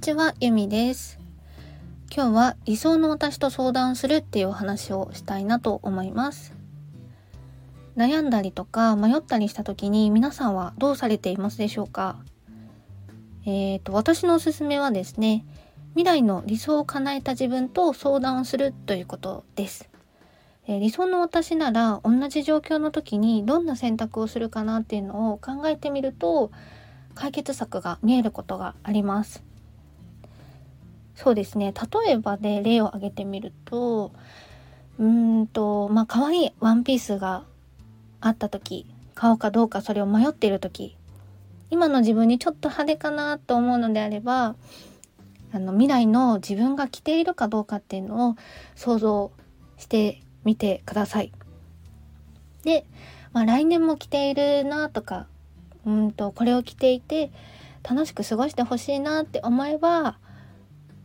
にちは、ゆみです。今日は理想の私と相談するっていうお話をしたいなと思います。悩んだりとか迷ったりした時に皆さんはどうされていますでしょうか？えっ、ー、と、私のおすすめはですね、未来の理想を叶えた自分と相談をするということです。えー、理想の私なら同じ状況の時にどんな選択をするかなっていうのを考えてみると解決策が見えることがあります。そうですね例えばで例を挙げてみるとうんとまあ可愛いワンピースがあった時買おうかどうかそれを迷っている時今の自分にちょっと派手かなと思うのであればあの未来の自分が着ているかどうかっていうのを想像してみてください。で、まあ、来年も着ているなとかうんとこれを着ていて楽しく過ごしてほしいなって思えば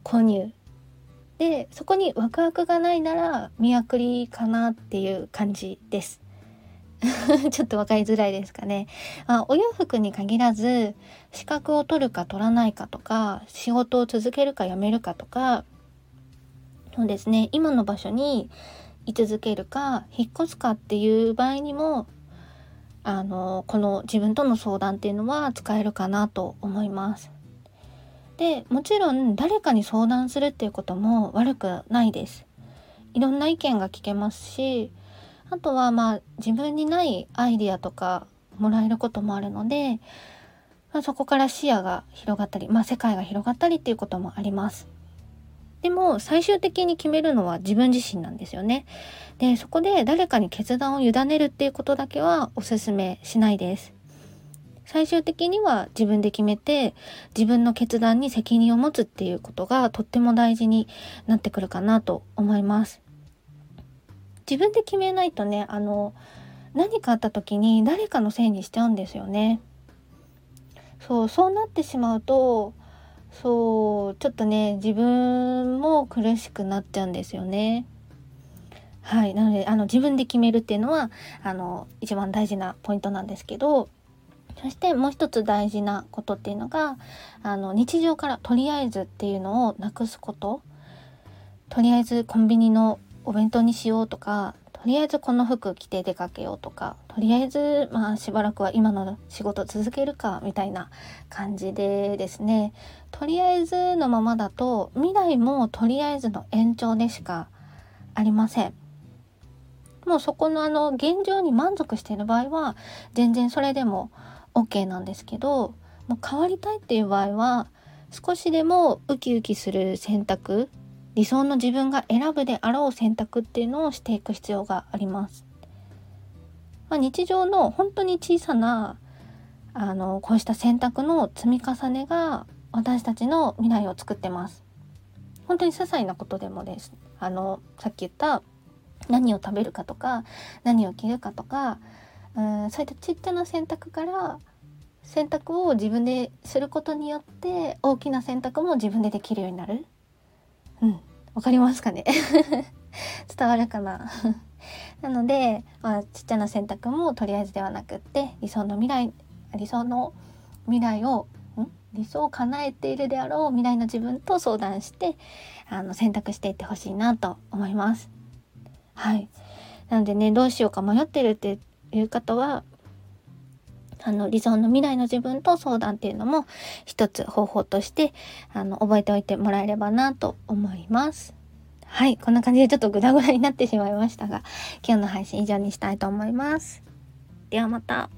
購入。でそこにワクワクがないなら見送りかなっていう感じです。ちょっと分かりづらいですかね、まあ、お洋服に限らず資格を取るか取らないかとか仕事を続けるか辞めるかとかそうですね。今の場所に居続けるか引っ越すかっていう場合にもあのこの自分との相談っていうのは使えるかなと思います。でもちろん誰かに相談するっていうことも悪くないです。いろんな意見が聞けますしあとはまあ自分にないアイディアとかもらえることもあるので、まあ、そこから視野が広がったり、まあ、世界が広がったりっていうこともあります。でも最終的に決めるのは自分自身なんですよね。で、そこで誰かに決断を委ねるっていうことだけはお勧めしないです。最終的には自分で決めて自分の決断に責任を持つっていうことがとっても大事になってくるかなと思います。自分で決めないとね、あの、何かあった時に誰かのせいにしちゃうんですよね。そう、そうなってしまうと、そうちょっとね自分も苦しくなっちゃうんですよね。はいなのであの自分で決めるっていうのはあの一番大事なポイントなんですけどそしてもう一つ大事なことっていうのがあの日常からとりあえずっていうのをなくすこととりあえずコンビニのお弁当にしようとかとりあえずこの服着て出かけようとかとりあえずまあしばらくは今の仕事続けるかみたいな感じでですねとりあえずのままだと未来もとりあえずの延長でしかありません。もうそこのあの現状に満足している場合は全然それでも OK なんですけどもう変わりたいっていう場合は少しでもウキウキする選択理想の自分が選ぶであろう選択っていうのをしていく必要があります。まあ、日常の本当に小さなあのこうした選択の積み重ねが私たちの未来を作ってます。本当に些細なことでもです。あのさっき言った何を食べるかとか何を着るかとかうんそういったちっちゃな選択から選択を自分ですることによって大きな選択も自分でできるようになる。うん、わかりますかね？伝わるかな？なので、まあ、ちっちゃな選択もとりあえずではなくって理想の未来理想の未来をん理想を叶えているであろう未来の自分と相談してあの選択していってほしいなと思います。はい。なのでねどうしようか迷ってるっていう方はあの理想の未来の自分と相談っていうのも一つ方法としてあの覚えておいてもらえればなと思います。はい、こんな感じでちょっとグダグダになってしまいましたが、今日の配信以上にしたいと思います。ではまた。